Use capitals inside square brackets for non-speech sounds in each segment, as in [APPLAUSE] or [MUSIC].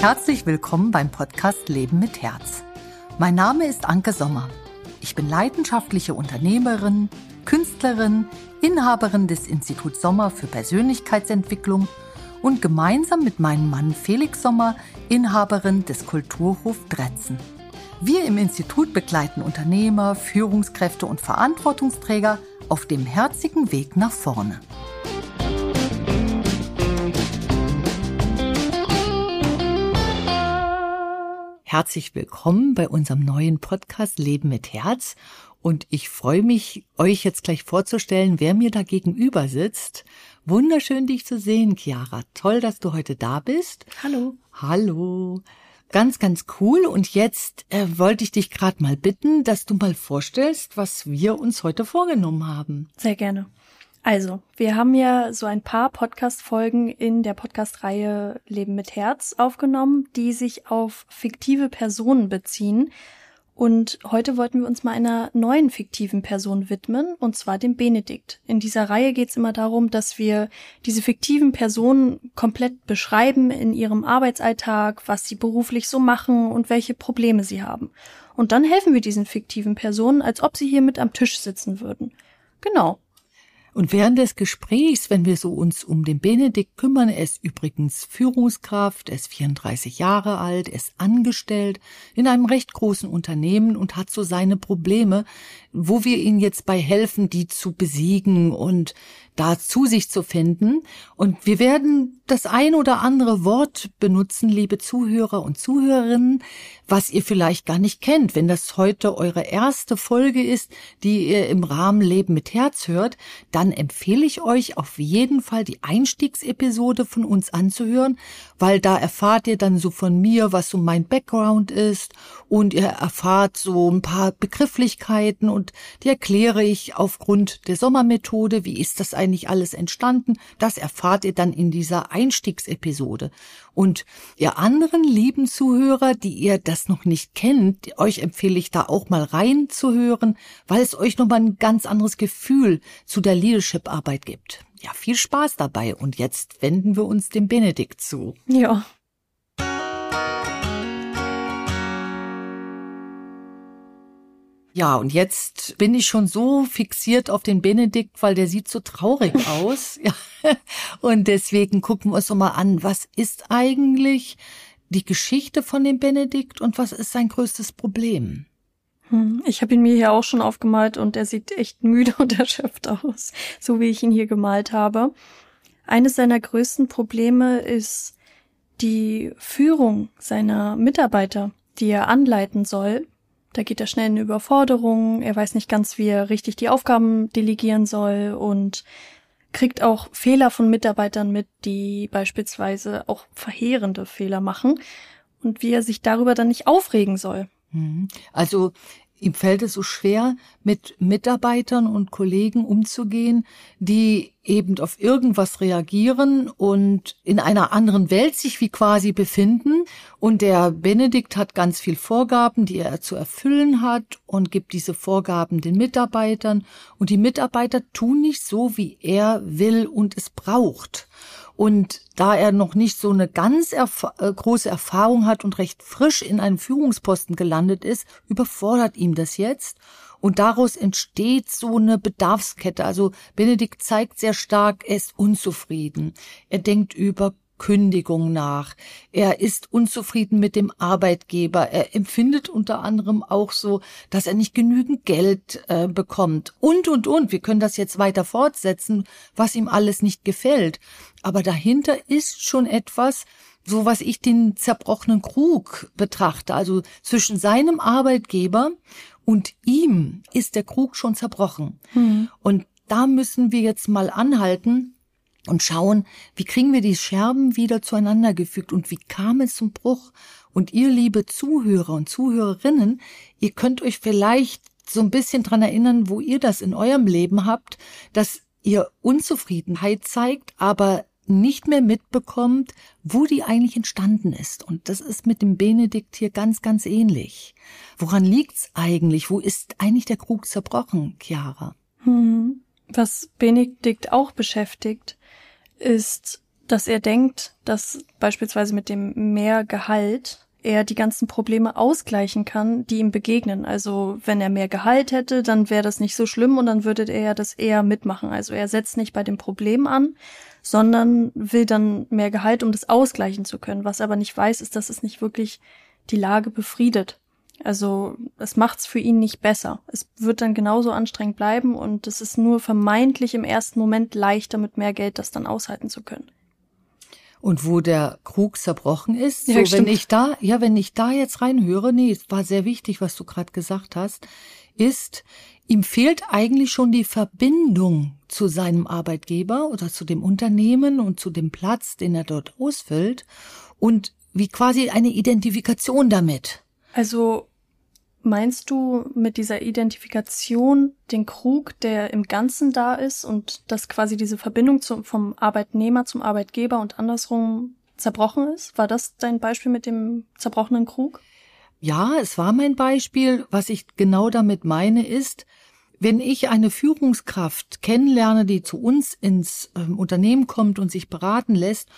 Herzlich willkommen beim Podcast Leben mit Herz. Mein Name ist Anke Sommer. Ich bin leidenschaftliche Unternehmerin, Künstlerin, Inhaberin des Instituts Sommer für Persönlichkeitsentwicklung und gemeinsam mit meinem Mann Felix Sommer Inhaberin des Kulturhof Dretzen. Wir im Institut begleiten Unternehmer, Führungskräfte und Verantwortungsträger auf dem herzigen Weg nach vorne. Herzlich willkommen bei unserem neuen Podcast Leben mit Herz. Und ich freue mich, euch jetzt gleich vorzustellen, wer mir da gegenüber sitzt. Wunderschön, dich zu sehen, Chiara. Toll, dass du heute da bist. Hallo. Hallo. Ganz, ganz cool. Und jetzt äh, wollte ich dich gerade mal bitten, dass du mal vorstellst, was wir uns heute vorgenommen haben. Sehr gerne. Also, wir haben ja so ein paar Podcast-Folgen in der Podcast-Reihe Leben mit Herz aufgenommen, die sich auf fiktive Personen beziehen. Und heute wollten wir uns mal einer neuen fiktiven Person widmen, und zwar dem Benedikt. In dieser Reihe geht es immer darum, dass wir diese fiktiven Personen komplett beschreiben in ihrem Arbeitsalltag, was sie beruflich so machen und welche Probleme sie haben. Und dann helfen wir diesen fiktiven Personen, als ob sie hier mit am Tisch sitzen würden. Genau. Und während des Gesprächs, wenn wir so uns um den Benedikt kümmern, er ist übrigens Führungskraft, er ist 34 Jahre alt, er ist angestellt in einem recht großen Unternehmen und hat so seine Probleme, wo wir ihn jetzt bei helfen, die zu besiegen und da zu sich zu finden. Und wir werden das ein oder andere Wort benutzen, liebe Zuhörer und Zuhörerinnen, was ihr vielleicht gar nicht kennt. Wenn das heute eure erste Folge ist, die ihr im Rahmen Leben mit Herz hört, dann empfehle ich euch auf jeden Fall die Einstiegsepisode von uns anzuhören, weil da erfahrt ihr dann so von mir, was so mein Background ist und ihr erfahrt so ein paar Begrifflichkeiten und die erkläre ich aufgrund der Sommermethode. Wie ist das eigentlich alles entstanden? Das erfahrt ihr dann in dieser Einstiegsepisode. Und ihr anderen lieben Zuhörer, die ihr das noch nicht kennt, euch empfehle ich da auch mal reinzuhören, weil es euch nochmal ein ganz anderes Gefühl zu der Leadership-Arbeit gibt. Ja, viel Spaß dabei. Und jetzt wenden wir uns dem Benedikt zu. Ja. Ja, und jetzt bin ich schon so fixiert auf den Benedikt, weil der sieht so traurig [LAUGHS] aus. Ja. Und deswegen gucken wir uns doch mal an, was ist eigentlich die Geschichte von dem Benedikt und was ist sein größtes Problem? Hm, ich habe ihn mir hier auch schon aufgemalt und er sieht echt müde [LAUGHS] und erschöpft aus, so wie ich ihn hier gemalt habe. Eines seiner größten Probleme ist die Führung seiner Mitarbeiter, die er anleiten soll da geht er schnell in Überforderung, er weiß nicht ganz, wie er richtig die Aufgaben delegieren soll und kriegt auch Fehler von Mitarbeitern mit, die beispielsweise auch verheerende Fehler machen und wie er sich darüber dann nicht aufregen soll. Mhm. Also ihm fällt es so schwer, mit Mitarbeitern und Kollegen umzugehen, die eben auf irgendwas reagieren und in einer anderen Welt sich wie quasi befinden. Und der Benedikt hat ganz viel Vorgaben, die er zu erfüllen hat und gibt diese Vorgaben den Mitarbeitern. Und die Mitarbeiter tun nicht so, wie er will und es braucht. Und da er noch nicht so eine ganz erf äh, große Erfahrung hat und recht frisch in einem Führungsposten gelandet ist, überfordert ihm das jetzt. Und daraus entsteht so eine Bedarfskette. Also Benedikt zeigt sehr stark, er ist unzufrieden. Er denkt über Kündigung nach. Er ist unzufrieden mit dem Arbeitgeber. Er empfindet unter anderem auch so, dass er nicht genügend Geld äh, bekommt. Und, und, und. Wir können das jetzt weiter fortsetzen, was ihm alles nicht gefällt. Aber dahinter ist schon etwas, so was ich den zerbrochenen Krug betrachte. Also zwischen seinem Arbeitgeber und ihm ist der Krug schon zerbrochen. Mhm. Und da müssen wir jetzt mal anhalten und schauen, wie kriegen wir die Scherben wieder zueinander gefügt und wie kam es zum Bruch. Und ihr, liebe Zuhörer und Zuhörerinnen, ihr könnt euch vielleicht so ein bisschen dran erinnern, wo ihr das in eurem Leben habt, dass ihr Unzufriedenheit zeigt, aber nicht mehr mitbekommt, wo die eigentlich entstanden ist. Und das ist mit dem Benedikt hier ganz, ganz ähnlich. Woran liegt's eigentlich? Wo ist eigentlich der Krug zerbrochen, Chiara? Hm. Was Benedikt auch beschäftigt, ist, dass er denkt, dass beispielsweise mit dem mehr Gehalt er die ganzen Probleme ausgleichen kann, die ihm begegnen. Also wenn er mehr Gehalt hätte, dann wäre das nicht so schlimm und dann würde er das eher mitmachen. Also er setzt nicht bei dem Problem an, sondern will dann mehr Gehalt, um das ausgleichen zu können. Was er aber nicht weiß, ist, dass es nicht wirklich die Lage befriedet. Also es macht's für ihn nicht besser. Es wird dann genauso anstrengend bleiben und es ist nur vermeintlich im ersten Moment leichter, mit mehr Geld das dann aushalten zu können und wo der Krug zerbrochen ist. Ja, so, wenn ich da, ja, wenn ich da jetzt reinhöre, nee, es war sehr wichtig, was du gerade gesagt hast, ist, ihm fehlt eigentlich schon die Verbindung zu seinem Arbeitgeber oder zu dem Unternehmen und zu dem Platz, den er dort ausfüllt und wie quasi eine Identifikation damit. Also Meinst du mit dieser Identifikation den Krug, der im Ganzen da ist und dass quasi diese Verbindung zum, vom Arbeitnehmer zum Arbeitgeber und andersrum zerbrochen ist? War das dein Beispiel mit dem zerbrochenen Krug? Ja, es war mein Beispiel. Was ich genau damit meine ist, wenn ich eine Führungskraft kennenlerne, die zu uns ins äh, Unternehmen kommt und sich beraten lässt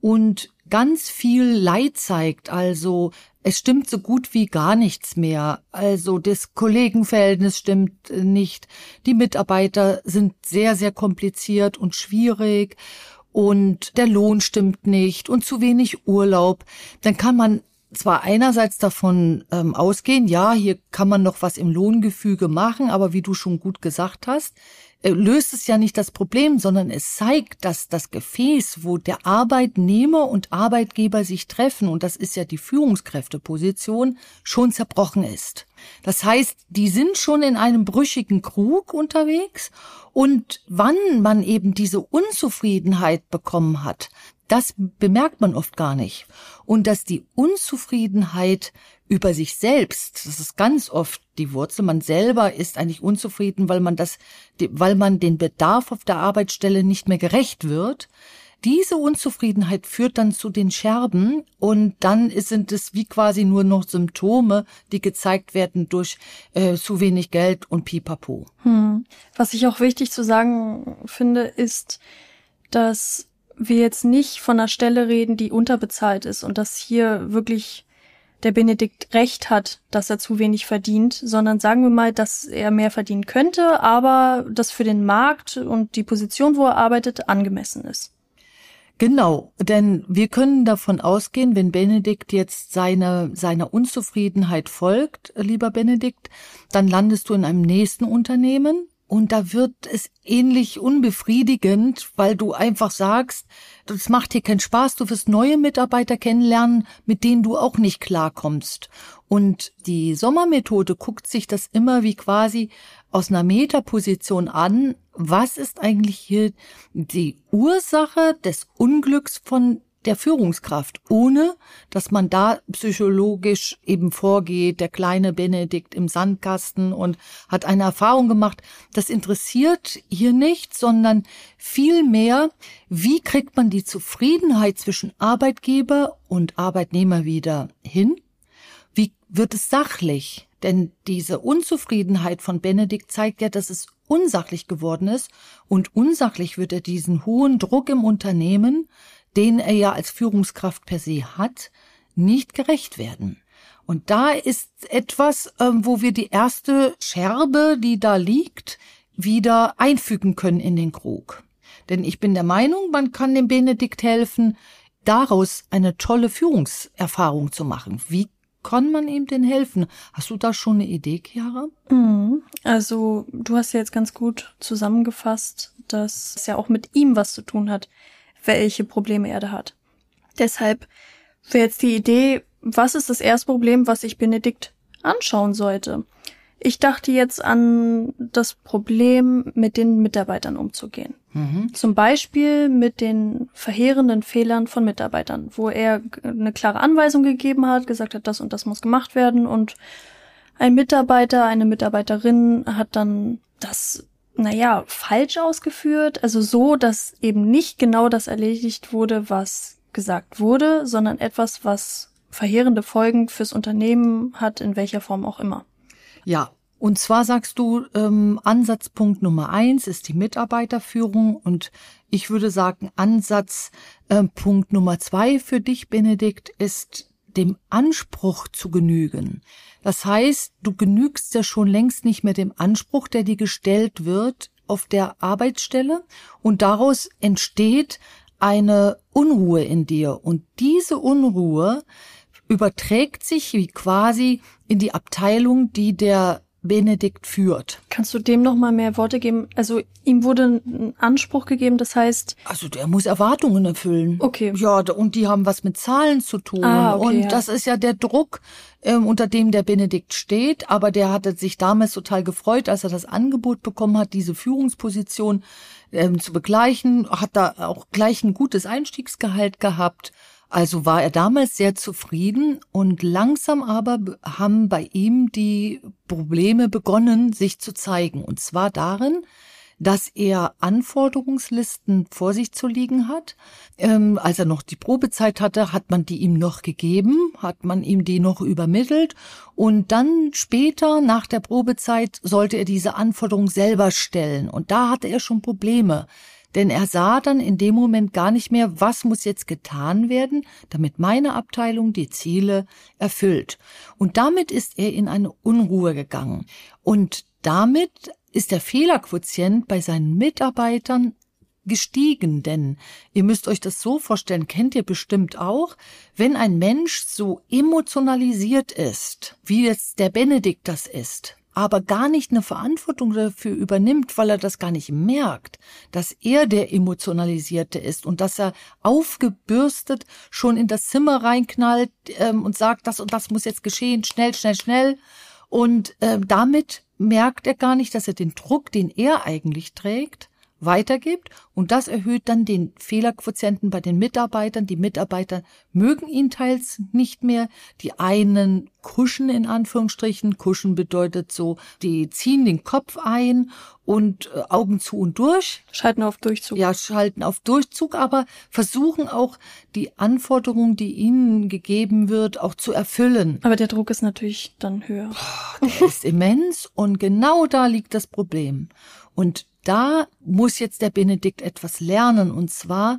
und ganz viel Leid zeigt, also es stimmt so gut wie gar nichts mehr. Also das Kollegenverhältnis stimmt nicht. Die Mitarbeiter sind sehr, sehr kompliziert und schwierig und der Lohn stimmt nicht und zu wenig Urlaub. Dann kann man zwar einerseits davon ähm, ausgehen, ja, hier kann man noch was im Lohngefüge machen, aber wie du schon gut gesagt hast, äh, löst es ja nicht das Problem, sondern es zeigt, dass das Gefäß, wo der Arbeitnehmer und Arbeitgeber sich treffen, und das ist ja die Führungskräfteposition, schon zerbrochen ist. Das heißt, die sind schon in einem brüchigen Krug unterwegs und wann man eben diese Unzufriedenheit bekommen hat, das bemerkt man oft gar nicht. Und dass die Unzufriedenheit über sich selbst, das ist ganz oft die Wurzel, man selber ist eigentlich unzufrieden, weil man das, weil man den Bedarf auf der Arbeitsstelle nicht mehr gerecht wird. Diese Unzufriedenheit führt dann zu den Scherben und dann sind es wie quasi nur noch Symptome, die gezeigt werden durch äh, zu wenig Geld und Pipapo. Hm. Was ich auch wichtig zu sagen finde, ist, dass wir jetzt nicht von einer Stelle reden, die unterbezahlt ist und dass hier wirklich der Benedikt recht hat, dass er zu wenig verdient, sondern sagen wir mal, dass er mehr verdienen könnte, aber das für den Markt und die Position, wo er arbeitet, angemessen ist. Genau, denn wir können davon ausgehen, wenn Benedikt jetzt seine, seiner Unzufriedenheit folgt, lieber Benedikt, dann landest du in einem nächsten Unternehmen, und da wird es ähnlich unbefriedigend, weil du einfach sagst, das macht dir keinen Spaß, du wirst neue Mitarbeiter kennenlernen, mit denen du auch nicht klarkommst. Und die Sommermethode guckt sich das immer wie quasi aus einer Metaposition an. Was ist eigentlich hier die Ursache des Unglücks von der Führungskraft, ohne dass man da psychologisch eben vorgeht, der kleine Benedikt im Sandkasten und hat eine Erfahrung gemacht. Das interessiert hier nicht, sondern vielmehr, wie kriegt man die Zufriedenheit zwischen Arbeitgeber und Arbeitnehmer wieder hin? Wie wird es sachlich? Denn diese Unzufriedenheit von Benedikt zeigt ja, dass es unsachlich geworden ist und unsachlich wird er diesen hohen Druck im Unternehmen den er ja als Führungskraft per se hat, nicht gerecht werden. Und da ist etwas, ähm, wo wir die erste Scherbe, die da liegt, wieder einfügen können in den Krug. Denn ich bin der Meinung, man kann dem Benedikt helfen, daraus eine tolle Führungserfahrung zu machen. Wie kann man ihm denn helfen? Hast du da schon eine Idee, Chiara? Mhm. Also, du hast ja jetzt ganz gut zusammengefasst, dass es ja auch mit ihm was zu tun hat welche Probleme er da hat. Deshalb wäre jetzt die Idee, was ist das erste Problem, was sich Benedikt anschauen sollte? Ich dachte jetzt an das Problem, mit den Mitarbeitern umzugehen. Mhm. Zum Beispiel mit den verheerenden Fehlern von Mitarbeitern, wo er eine klare Anweisung gegeben hat, gesagt hat, das und das muss gemacht werden und ein Mitarbeiter, eine Mitarbeiterin hat dann das naja, falsch ausgeführt. Also so, dass eben nicht genau das erledigt wurde, was gesagt wurde, sondern etwas, was verheerende Folgen fürs Unternehmen hat, in welcher Form auch immer. Ja, Und zwar sagst du, ähm, Ansatzpunkt Nummer eins ist die Mitarbeiterführung und ich würde sagen, Ansatzpunkt äh, Nummer zwei für dich, Benedikt, ist dem Anspruch zu genügen. Das heißt, du genügst ja schon längst nicht mehr dem Anspruch, der dir gestellt wird auf der Arbeitsstelle und daraus entsteht eine Unruhe in dir und diese Unruhe überträgt sich wie quasi in die Abteilung, die der Benedikt führt. Kannst du dem noch mal mehr Worte geben? Also ihm wurde ein Anspruch gegeben, das heißt. Also der muss Erwartungen erfüllen. Okay. Ja, und die haben was mit Zahlen zu tun. Ah, okay, und ja. das ist ja der Druck, ähm, unter dem der Benedikt steht. Aber der hatte sich damals total gefreut, als er das Angebot bekommen hat, diese Führungsposition ähm, zu begleichen. Hat da auch gleich ein gutes Einstiegsgehalt gehabt. Also war er damals sehr zufrieden und langsam aber haben bei ihm die Probleme begonnen, sich zu zeigen. Und zwar darin, dass er Anforderungslisten vor sich zu liegen hat. Ähm, als er noch die Probezeit hatte, hat man die ihm noch gegeben, hat man ihm die noch übermittelt und dann später nach der Probezeit sollte er diese Anforderung selber stellen und da hatte er schon Probleme. Denn er sah dann in dem Moment gar nicht mehr, was muss jetzt getan werden, damit meine Abteilung die Ziele erfüllt. Und damit ist er in eine Unruhe gegangen. Und damit ist der Fehlerquotient bei seinen Mitarbeitern gestiegen, denn ihr müsst euch das so vorstellen, kennt ihr bestimmt auch, wenn ein Mensch so emotionalisiert ist, wie jetzt der Benedikt das ist, aber gar nicht eine Verantwortung dafür übernimmt, weil er das gar nicht merkt, dass er der Emotionalisierte ist und dass er aufgebürstet schon in das Zimmer reinknallt ähm, und sagt, das und das muss jetzt geschehen, schnell, schnell, schnell. Und äh, damit merkt er gar nicht, dass er den Druck, den er eigentlich trägt, weitergibt und das erhöht dann den Fehlerquotienten bei den Mitarbeitern. Die Mitarbeiter mögen ihn teils nicht mehr. Die einen kuschen in Anführungsstrichen. Kuschen bedeutet so, die ziehen den Kopf ein und äh, Augen zu und durch. Schalten auf Durchzug. Ja, schalten auf Durchzug, aber versuchen auch die Anforderungen, die ihnen gegeben wird, auch zu erfüllen. Aber der Druck ist natürlich dann höher. Der ist [LAUGHS] immens und genau da liegt das Problem. Und da muss jetzt der Benedikt etwas lernen und zwar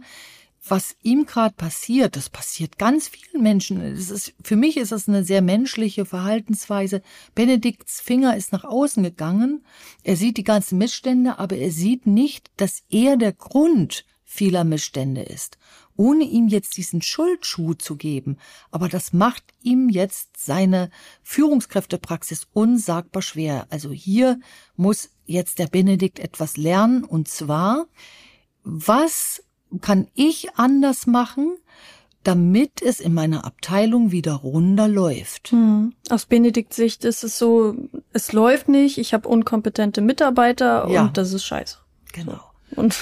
was ihm gerade passiert, das passiert ganz vielen Menschen. Das ist, für mich ist das eine sehr menschliche Verhaltensweise. Benedikts Finger ist nach außen gegangen. Er sieht die ganzen Missstände, aber er sieht nicht, dass er der Grund vieler Missstände ist. Ohne ihm jetzt diesen Schuldschuh zu geben. Aber das macht ihm jetzt seine Führungskräftepraxis unsagbar schwer. Also hier muss jetzt der Benedikt etwas lernen und zwar, was kann ich anders machen, damit es in meiner Abteilung wieder runder läuft. Hm. Aus Benedikts Sicht ist es so, es läuft nicht, ich habe unkompetente Mitarbeiter Ja. und das ist scheiße. Genau. Und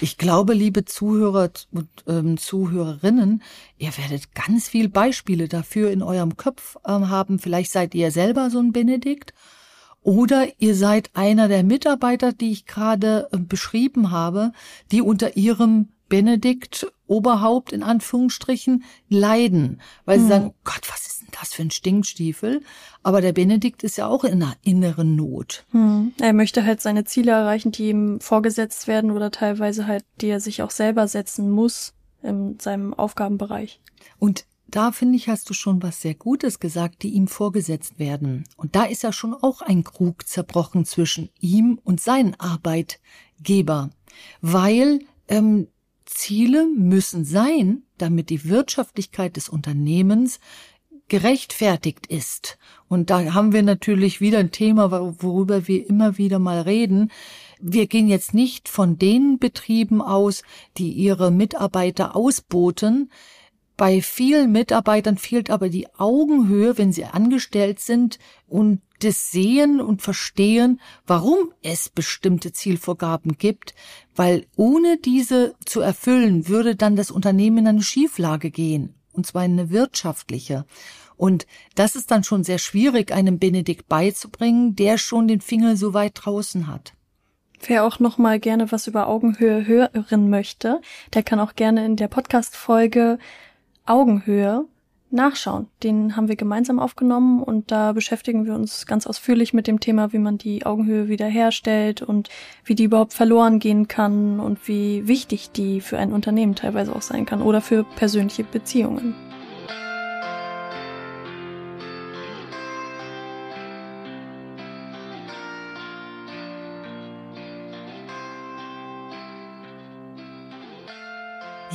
Ich glaube, liebe Zuhörer und ähm, Zuhörerinnen, ihr werdet ganz viel Beispiele dafür in eurem Kopf ähm, haben. Vielleicht seid ihr selber so ein Benedikt oder ihr seid einer der Mitarbeiter, die ich gerade äh, beschrieben habe, die unter ihrem Benedikt Oberhaupt in Anführungsstrichen leiden, weil sie sagen, Gott, was ist denn das für ein Stinkstiefel? Aber der Benedikt ist ja auch in einer inneren Not. hm, er möchte halt seine Ziele erreichen, die ihm vorgesetzt werden oder teilweise halt, die er sich auch selber setzen muss in seinem Aufgabenbereich. Und da finde ich, hast du schon was sehr Gutes gesagt, die ihm vorgesetzt werden. Und da ist ja schon auch ein Krug zerbrochen zwischen ihm und seinen Arbeitgeber, weil ähm, Ziele müssen sein, damit die Wirtschaftlichkeit des Unternehmens gerechtfertigt ist. Und da haben wir natürlich wieder ein Thema, worüber wir immer wieder mal reden. Wir gehen jetzt nicht von den Betrieben aus, die ihre Mitarbeiter ausboten. Bei vielen Mitarbeitern fehlt aber die Augenhöhe, wenn sie angestellt sind und das Sehen und Verstehen, warum es bestimmte Zielvorgaben gibt, weil ohne diese zu erfüllen, würde dann das Unternehmen in eine Schieflage gehen, und zwar in eine wirtschaftliche. Und das ist dann schon sehr schwierig, einem Benedikt beizubringen, der schon den Finger so weit draußen hat. Wer auch noch mal gerne was über Augenhöhe hören möchte, der kann auch gerne in der Podcast-Folge Augenhöhe nachschauen. Den haben wir gemeinsam aufgenommen und da beschäftigen wir uns ganz ausführlich mit dem Thema, wie man die Augenhöhe wiederherstellt und wie die überhaupt verloren gehen kann und wie wichtig die für ein Unternehmen teilweise auch sein kann oder für persönliche Beziehungen.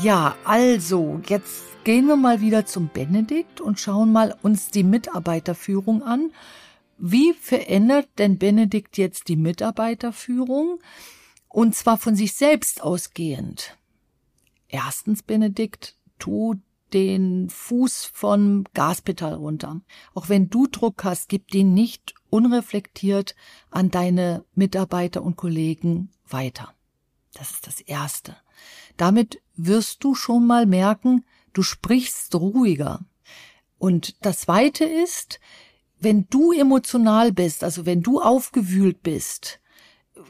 Ja, also, jetzt gehen wir mal wieder zum Benedikt und schauen mal uns die Mitarbeiterführung an. Wie verändert denn Benedikt jetzt die Mitarbeiterführung? Und zwar von sich selbst ausgehend. Erstens, Benedikt, tu den Fuß vom Gaspedal runter. Auch wenn du Druck hast, gib den nicht unreflektiert an deine Mitarbeiter und Kollegen weiter. Das ist das Erste. Damit wirst du schon mal merken, du sprichst ruhiger. Und das Zweite ist, wenn du emotional bist, also wenn du aufgewühlt bist,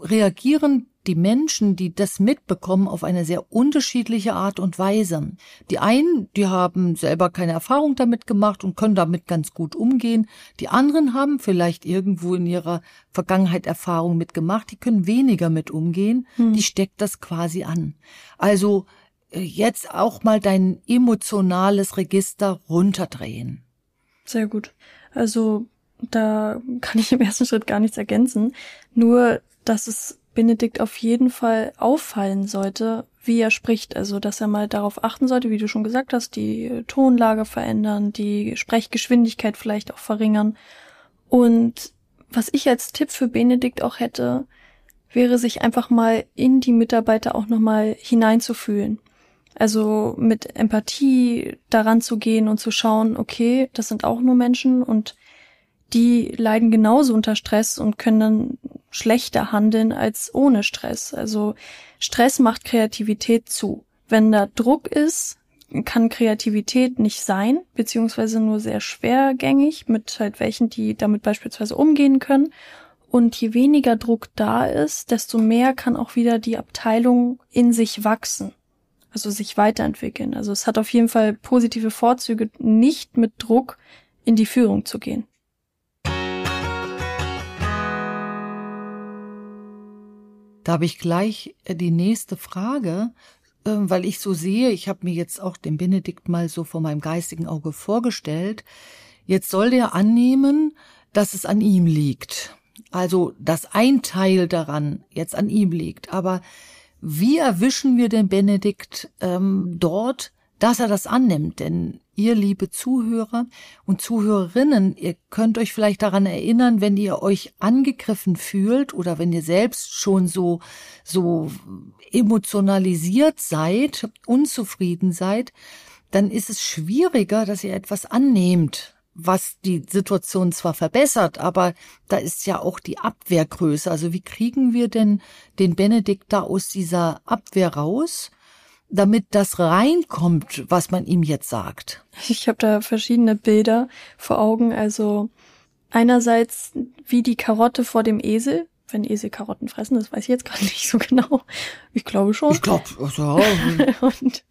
reagieren die Menschen, die das mitbekommen, auf eine sehr unterschiedliche Art und Weise. Die einen, die haben selber keine Erfahrung damit gemacht und können damit ganz gut umgehen. Die anderen haben vielleicht irgendwo in ihrer Vergangenheit Erfahrung mitgemacht, die können weniger mit umgehen. Hm. Die steckt das quasi an. Also äh, jetzt auch mal dein emotionales Register runterdrehen. Sehr gut. Also da kann ich im ersten Schritt gar nichts ergänzen. Nur, dass es Benedikt auf jeden Fall auffallen sollte, wie er spricht. Also, dass er mal darauf achten sollte, wie du schon gesagt hast, die Tonlage verändern, die Sprechgeschwindigkeit vielleicht auch verringern. Und was ich als Tipp für Benedikt auch hätte, wäre sich einfach mal in die Mitarbeiter auch nochmal hineinzufühlen. Also mit Empathie daran zu gehen und zu schauen, okay, das sind auch nur Menschen und die leiden genauso unter Stress und können dann schlechter handeln als ohne Stress. Also Stress macht Kreativität zu. Wenn da Druck ist, kann Kreativität nicht sein, beziehungsweise nur sehr schwergängig mit halt welchen, die damit beispielsweise umgehen können. Und je weniger Druck da ist, desto mehr kann auch wieder die Abteilung in sich wachsen. Also sich weiterentwickeln. Also es hat auf jeden Fall positive Vorzüge, nicht mit Druck in die Führung zu gehen. Da habe ich gleich äh, die nächste Frage, ähm, weil ich so sehe, ich habe mir jetzt auch den Benedikt mal so vor meinem geistigen Auge vorgestellt. Jetzt soll der annehmen, dass es an ihm liegt. Also, dass ein Teil daran jetzt an ihm liegt. Aber wie erwischen wir den Benedikt ähm, dort, dass er das annimmt? Denn ihr, liebe Zuhörer und Zuhörerinnen, ihr könnt euch vielleicht daran erinnern, wenn ihr euch angegriffen fühlt oder wenn ihr selbst schon so, so emotionalisiert seid, unzufrieden seid, dann ist es schwieriger, dass ihr etwas annehmt, was die Situation zwar verbessert, aber da ist ja auch die Abwehrgröße. Also wie kriegen wir denn den Benedikt da aus dieser Abwehr raus? Damit das reinkommt, was man ihm jetzt sagt? Ich habe da verschiedene Bilder vor Augen. Also einerseits wie die Karotte vor dem Esel. Wenn Esel Karotten fressen, das weiß ich jetzt gerade [LAUGHS] nicht so genau. Ich glaube schon. Ich glaube, also, [LAUGHS] Und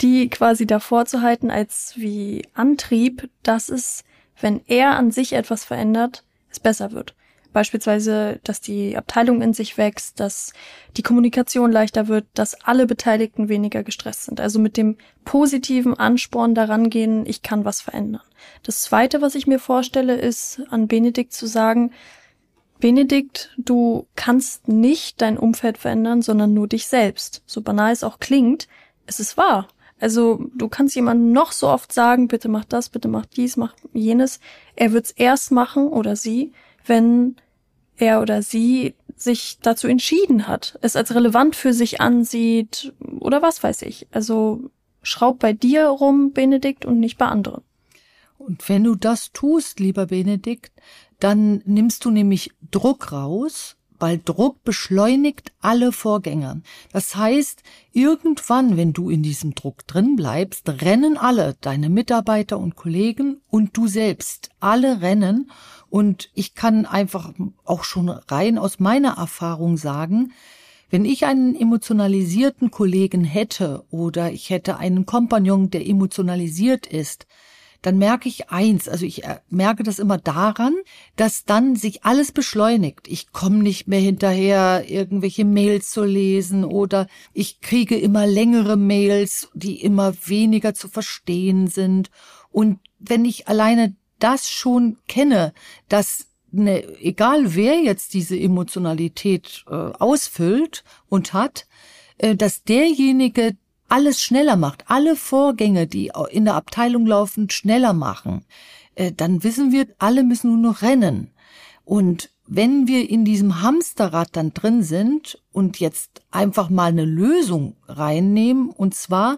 die quasi davor zu halten als wie Antrieb, dass es, wenn er an sich etwas verändert, es besser wird. Beispielsweise, dass die Abteilung in sich wächst, dass die Kommunikation leichter wird, dass alle Beteiligten weniger gestresst sind. Also mit dem positiven Ansporn daran gehen, ich kann was verändern. Das zweite, was ich mir vorstelle, ist, an Benedikt zu sagen, Benedikt, du kannst nicht dein Umfeld verändern, sondern nur dich selbst. So banal es auch klingt, es ist wahr. Also du kannst jemandem noch so oft sagen, bitte mach das, bitte mach dies, mach jenes. Er wird's erst machen oder sie, wenn er oder sie sich dazu entschieden hat, es als relevant für sich ansieht oder was weiß ich. Also schraub bei dir rum, Benedikt, und nicht bei anderen. Und wenn du das tust, lieber Benedikt, dann nimmst du nämlich Druck raus weil Druck beschleunigt alle Vorgänge. Das heißt, irgendwann, wenn du in diesem Druck drin bleibst, rennen alle, deine Mitarbeiter und Kollegen und du selbst, alle rennen. Und ich kann einfach auch schon rein aus meiner Erfahrung sagen, wenn ich einen emotionalisierten Kollegen hätte oder ich hätte einen Kompagnon, der emotionalisiert ist, dann merke ich eins, also ich äh, merke das immer daran, dass dann sich alles beschleunigt. Ich komme nicht mehr hinterher, irgendwelche Mails zu lesen oder ich kriege immer längere Mails, die immer weniger zu verstehen sind. Und wenn ich alleine das schon kenne, dass ne, egal wer jetzt diese Emotionalität äh, ausfüllt und hat, äh, dass derjenige alles schneller macht, alle Vorgänge, die in der Abteilung laufen, schneller machen, äh, dann wissen wir, alle müssen nur noch rennen. Und wenn wir in diesem Hamsterrad dann drin sind und jetzt einfach mal eine Lösung reinnehmen, und zwar,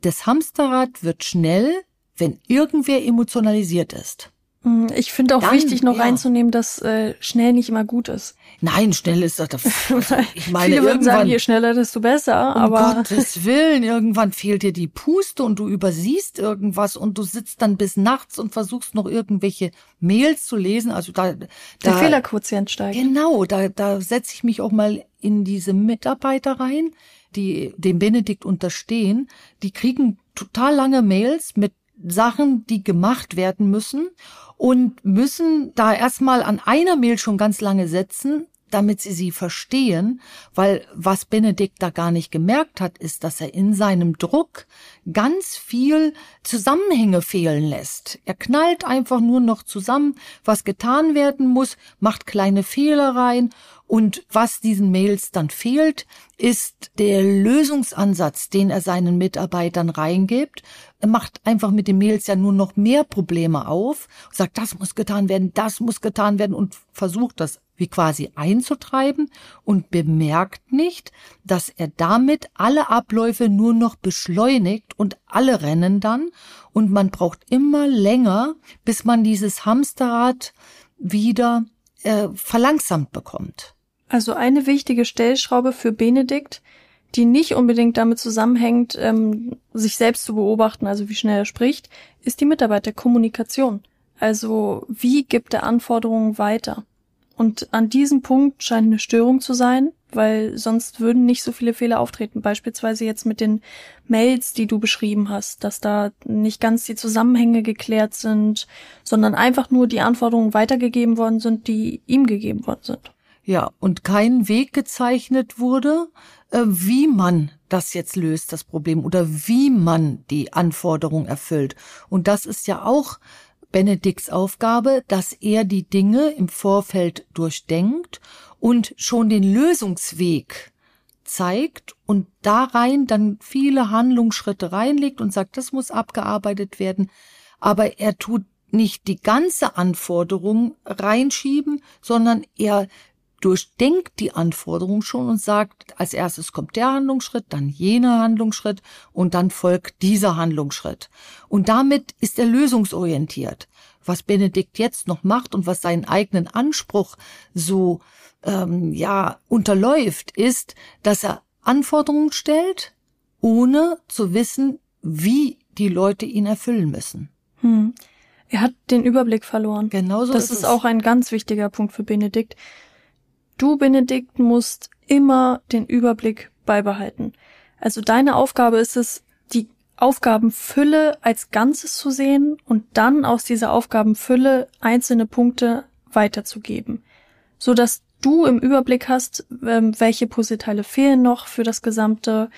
das Hamsterrad wird schnell, wenn irgendwer emotionalisiert ist. Mhm, ich finde auch Dann, wichtig, noch ja. reinzunehmen, dass äh, schnell nicht immer gut ist. Nein, schnell ist das. [LAUGHS] Also, ich meine, Viele würden sagen, je schneller, desto besser. Um aber Gottes [LAUGHS] Willen, irgendwann fehlt dir die Puste und du übersiehst irgendwas und du sitzt dann bis nachts und versuchst noch irgendwelche Mails zu lesen. Also da, da der Fehlerquotient steigt. Genau, da, da setze ich mich auch mal in diese Mitarbeiter rein, die dem Benedikt unterstehen. Die kriegen total lange Mails mit Sachen, die gemacht werden müssen und müssen da erstmal an einer Mail schon ganz lange setzen, damit sie sie verstehen, weil was Benedikt da gar nicht gemerkt hat, ist, dass er in seinem Druck ganz viel Zusammenhänge fehlen lässt. Er knallt einfach nur noch zusammen, was getan werden muss, macht kleine Fehler rein und was diesen Mails dann fehlt, ist der Lösungsansatz, den er seinen Mitarbeitern reingibt. Er macht einfach mit den Mails ja nur noch mehr Probleme auf, sagt, das muss getan werden, das muss getan werden und versucht das wie quasi einzutreiben und bemerkt nicht, dass er damit alle Abläufe nur noch beschleunigt und alle rennen dann und man braucht immer länger, bis man dieses Hamsterrad wieder äh, verlangsamt bekommt. Also eine wichtige Stellschraube für Benedikt, die nicht unbedingt damit zusammenhängt, ähm, sich selbst zu beobachten, also wie schnell er spricht, ist die Mitarbeiterkommunikation. Also wie gibt er Anforderungen weiter? Und an diesem Punkt scheint eine Störung zu sein, weil sonst würden nicht so viele Fehler auftreten. Beispielsweise jetzt mit den Mails, die du beschrieben hast, dass da nicht ganz die Zusammenhänge geklärt sind, sondern einfach nur die Anforderungen weitergegeben worden sind, die ihm gegeben worden sind. Ja, und kein Weg gezeichnet wurde, äh, wie man das jetzt löst, das Problem, oder wie man die Anforderung erfüllt. Und das ist ja auch Benedikts Aufgabe, dass er die Dinge im Vorfeld durchdenkt und schon den Lösungsweg zeigt und da rein dann viele Handlungsschritte reinlegt und sagt, das muss abgearbeitet werden. Aber er tut nicht die ganze Anforderung reinschieben, sondern er durchdenkt die Anforderung schon und sagt, als erstes kommt der Handlungsschritt, dann jener Handlungsschritt und dann folgt dieser Handlungsschritt. Und damit ist er lösungsorientiert. Was Benedikt jetzt noch macht und was seinen eigenen Anspruch so ähm, ja unterläuft, ist, dass er Anforderungen stellt, ohne zu wissen, wie die Leute ihn erfüllen müssen. Hm. Er hat den Überblick verloren. Genauso das ist, ist auch ein ganz wichtiger Punkt für Benedikt. Du, Benedikt, musst immer den Überblick beibehalten. Also deine Aufgabe ist es, die Aufgabenfülle als Ganzes zu sehen und dann aus dieser Aufgabenfülle einzelne Punkte weiterzugeben, so dass du im Überblick hast, ähm, welche Puzzleteile fehlen noch für das Gesamte,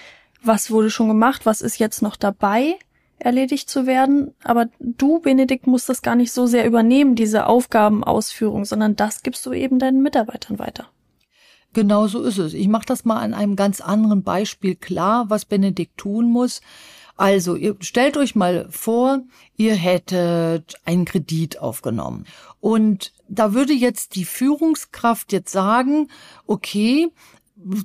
was wurde schon gemacht, was ist jetzt noch dabei erledigt zu werden. Aber du, Benedikt, musst das gar nicht so sehr übernehmen, diese Aufgabenausführung, sondern das gibst du eben deinen Mitarbeitern weiter. Genau so ist es. Ich mache das mal an einem ganz anderen Beispiel klar, was Benedikt tun muss. Also, ihr stellt euch mal vor, ihr hättet einen Kredit aufgenommen. Und da würde jetzt die Führungskraft jetzt sagen, okay,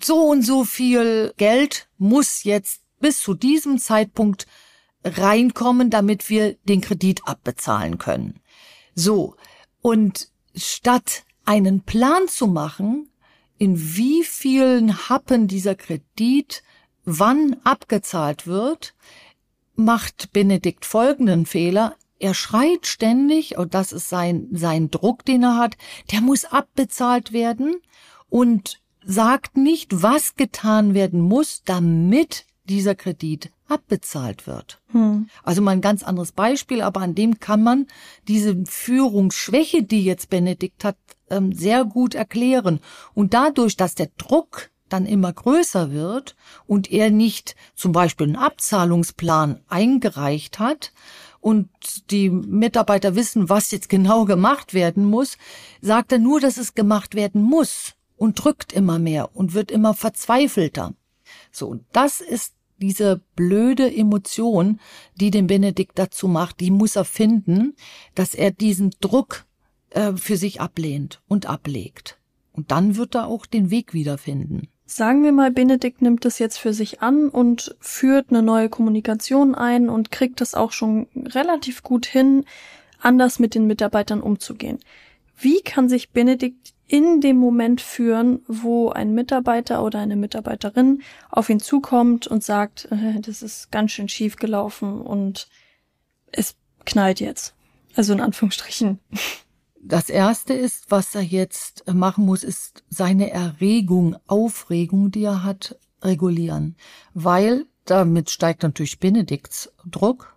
so und so viel Geld muss jetzt bis zu diesem Zeitpunkt reinkommen, damit wir den Kredit abbezahlen können. So. Und statt einen Plan zu machen, in wie vielen Happen dieser Kredit wann abgezahlt wird, macht Benedikt folgenden Fehler. Er schreit ständig, und das ist sein, sein Druck, den er hat, der muss abbezahlt werden und sagt nicht, was getan werden muss, damit dieser Kredit abbezahlt wird. Hm. Also mal ein ganz anderes Beispiel, aber an dem kann man diese Führungsschwäche, die jetzt Benedikt hat, ähm, sehr gut erklären. Und dadurch, dass der Druck dann immer größer wird und er nicht zum Beispiel einen Abzahlungsplan eingereicht hat und die Mitarbeiter wissen, was jetzt genau gemacht werden muss, sagt er nur, dass es gemacht werden muss und drückt immer mehr und wird immer verzweifelter. So, und das ist diese blöde Emotion, die den Benedikt dazu macht, die muss er finden, dass er diesen Druck äh, für sich ablehnt und ablegt. Und dann wird er auch den Weg wiederfinden. Sagen wir mal, Benedikt nimmt es jetzt für sich an und führt eine neue Kommunikation ein und kriegt es auch schon relativ gut hin, anders mit den Mitarbeitern umzugehen. Wie kann sich Benedikt in dem Moment führen, wo ein Mitarbeiter oder eine Mitarbeiterin auf ihn zukommt und sagt, äh, das ist ganz schön schief gelaufen und es knallt jetzt. Also in Anführungsstrichen. Das erste ist, was er jetzt machen muss, ist seine Erregung, Aufregung, die er hat, regulieren. Weil damit steigt natürlich Benedikts Druck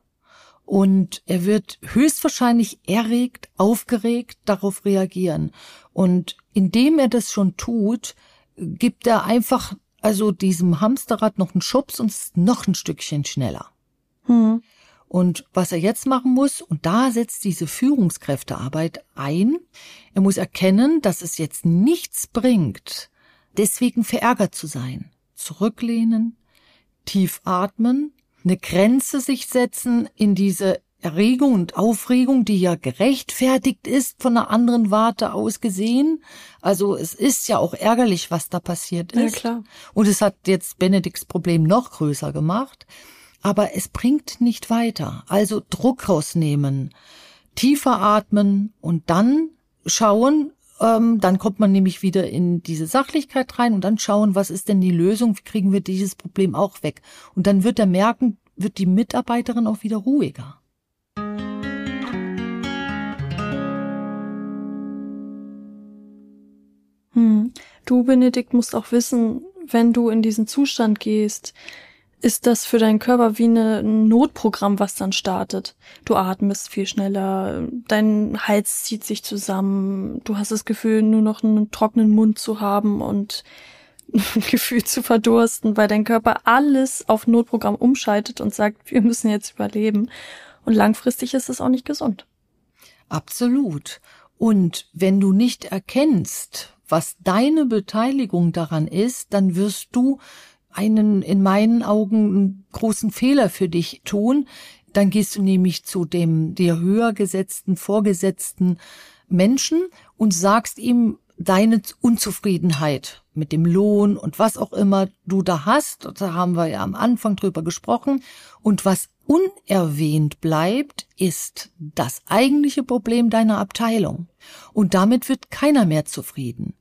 und er wird höchstwahrscheinlich erregt, aufgeregt darauf reagieren. Und indem er das schon tut, gibt er einfach also diesem Hamsterrad noch einen Schubs und ist noch ein Stückchen schneller. Hm. Und was er jetzt machen muss, und da setzt diese Führungskräftearbeit ein, er muss erkennen, dass es jetzt nichts bringt, deswegen verärgert zu sein. Zurücklehnen, tief atmen, eine Grenze sich setzen in diese Erregung und Aufregung, die ja gerechtfertigt ist von einer anderen Warte aus gesehen. Also es ist ja auch ärgerlich, was da passiert ist. Ja, klar. Und es hat jetzt Benedikts Problem noch größer gemacht aber es bringt nicht weiter. Also Druck rausnehmen, tiefer atmen und dann schauen, ähm, dann kommt man nämlich wieder in diese Sachlichkeit rein und dann schauen, was ist denn die Lösung, wie kriegen wir dieses Problem auch weg. Und dann wird er merken, wird die Mitarbeiterin auch wieder ruhiger. Hm. Du, Benedikt, musst auch wissen, wenn du in diesen Zustand gehst, ist das für deinen Körper wie ein Notprogramm, was dann startet. Du atmest viel schneller, dein Hals zieht sich zusammen, du hast das Gefühl, nur noch einen trockenen Mund zu haben und [LAUGHS] ein Gefühl zu verdursten, weil dein Körper alles auf Notprogramm umschaltet und sagt, wir müssen jetzt überleben. Und langfristig ist es auch nicht gesund. Absolut. Und wenn du nicht erkennst, was deine Beteiligung daran ist, dann wirst du einen in meinen Augen großen Fehler für dich tun. Dann gehst du nämlich zu dem dir höher gesetzten, vorgesetzten Menschen und sagst ihm deine Unzufriedenheit mit dem Lohn und was auch immer du da hast. Da haben wir ja am Anfang drüber gesprochen. Und was unerwähnt bleibt, ist das eigentliche Problem deiner Abteilung. Und damit wird keiner mehr zufrieden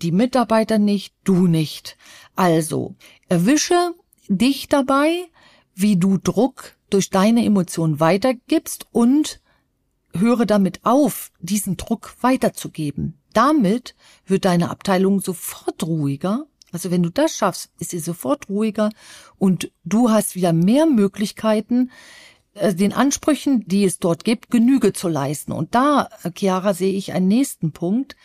die Mitarbeiter nicht, du nicht. Also, erwische dich dabei, wie du Druck durch deine Emotionen weitergibst und höre damit auf, diesen Druck weiterzugeben. Damit wird deine Abteilung sofort ruhiger. Also wenn du das schaffst, ist sie sofort ruhiger und du hast wieder mehr Möglichkeiten, äh, den Ansprüchen, die es dort gibt, Genüge zu leisten. Und da, Chiara, sehe ich einen nächsten Punkt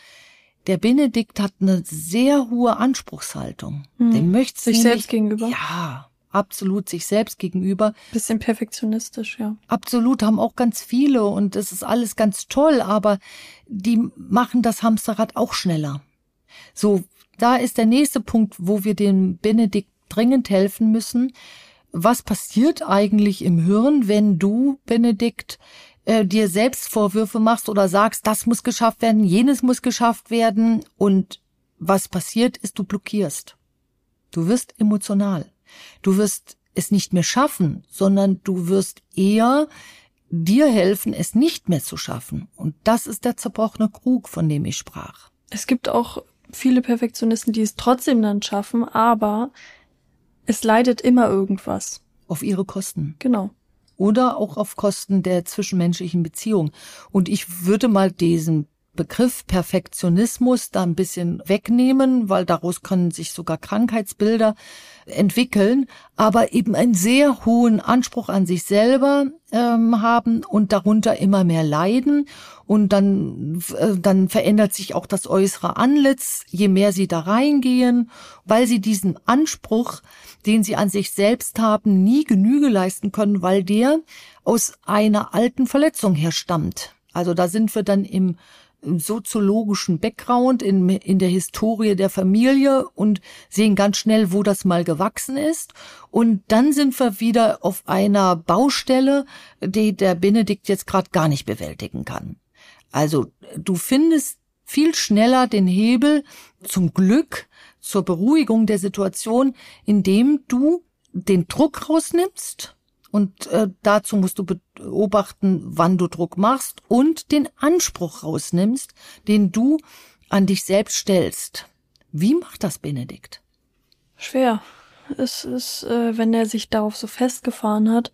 der Benedikt hat eine sehr hohe Anspruchshaltung. Hm. Den möchte sich selbst gegenüber. Ja, absolut sich selbst gegenüber. Bisschen perfektionistisch, ja. Absolut, haben auch ganz viele und es ist alles ganz toll, aber die machen das Hamsterrad auch schneller. So, da ist der nächste Punkt, wo wir dem Benedikt dringend helfen müssen. Was passiert eigentlich im Hirn, wenn du, Benedikt, äh, dir selbst Vorwürfe machst oder sagst, das muss geschafft werden, jenes muss geschafft werden und was passiert ist, du blockierst. Du wirst emotional. Du wirst es nicht mehr schaffen, sondern du wirst eher dir helfen, es nicht mehr zu schaffen. Und das ist der zerbrochene Krug, von dem ich sprach. Es gibt auch viele Perfektionisten, die es trotzdem dann schaffen, aber es leidet immer irgendwas. Auf ihre Kosten. Genau oder auch auf Kosten der zwischenmenschlichen Beziehung. Und ich würde mal diesen Begriff Perfektionismus da ein bisschen wegnehmen, weil daraus können sich sogar Krankheitsbilder entwickeln, aber eben einen sehr hohen Anspruch an sich selber ähm, haben und darunter immer mehr leiden und dann äh, dann verändert sich auch das äußere Antlitz, je mehr sie da reingehen, weil sie diesen Anspruch, den sie an sich selbst haben, nie Genüge leisten können, weil der aus einer alten Verletzung herstammt. Also da sind wir dann im soziologischen Background, in, in der Historie der Familie und sehen ganz schnell, wo das mal gewachsen ist. Und dann sind wir wieder auf einer Baustelle, die der Benedikt jetzt gerade gar nicht bewältigen kann. Also du findest viel schneller den Hebel zum Glück, zur Beruhigung der Situation, indem du den Druck rausnimmst und äh, dazu musst du beobachten, wann du Druck machst und den Anspruch rausnimmst, den du an dich selbst stellst. Wie macht das Benedikt? Schwer. Es ist, äh, wenn er sich darauf so festgefahren hat,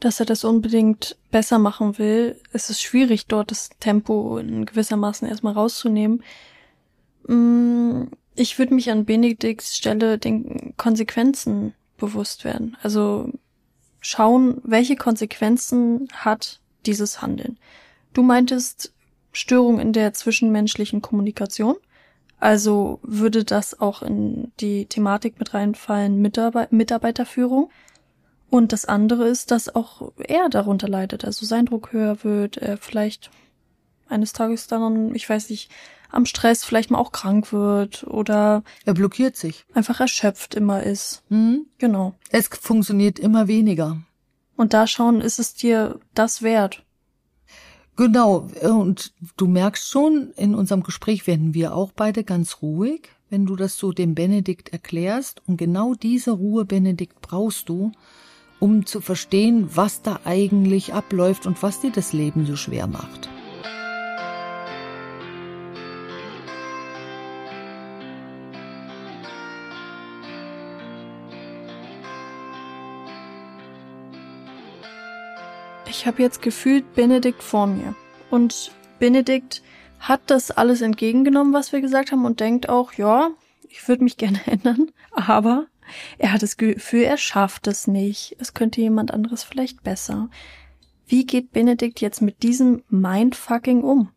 dass er das unbedingt besser machen will, ist es schwierig, dort das Tempo in gewissermaßen erstmal rauszunehmen. Mm, ich würde mich an Benedikts Stelle den Konsequenzen bewusst werden. Also schauen, welche Konsequenzen hat dieses Handeln. Du meintest Störung in der zwischenmenschlichen Kommunikation. Also würde das auch in die Thematik mit reinfallen, Mitarbeit Mitarbeiterführung. Und das andere ist, dass auch er darunter leidet, also sein Druck höher wird, er vielleicht eines Tages dann, ich weiß nicht, am Stress vielleicht mal auch krank wird oder er blockiert sich. Einfach erschöpft immer ist. Mhm. Genau. Es funktioniert immer weniger. Und da schauen, ist es dir das wert? Genau. Und du merkst schon, in unserem Gespräch werden wir auch beide ganz ruhig, wenn du das so dem Benedikt erklärst. Und genau diese Ruhe, Benedikt, brauchst du, um zu verstehen, was da eigentlich abläuft und was dir das Leben so schwer macht. Habe jetzt gefühlt Benedikt vor mir. Und Benedikt hat das alles entgegengenommen, was wir gesagt haben, und denkt auch, ja, ich würde mich gerne [LAUGHS] ändern, aber er hat das Gefühl, er schafft es nicht. Es könnte jemand anderes vielleicht besser. Wie geht Benedikt jetzt mit diesem Mindfucking um?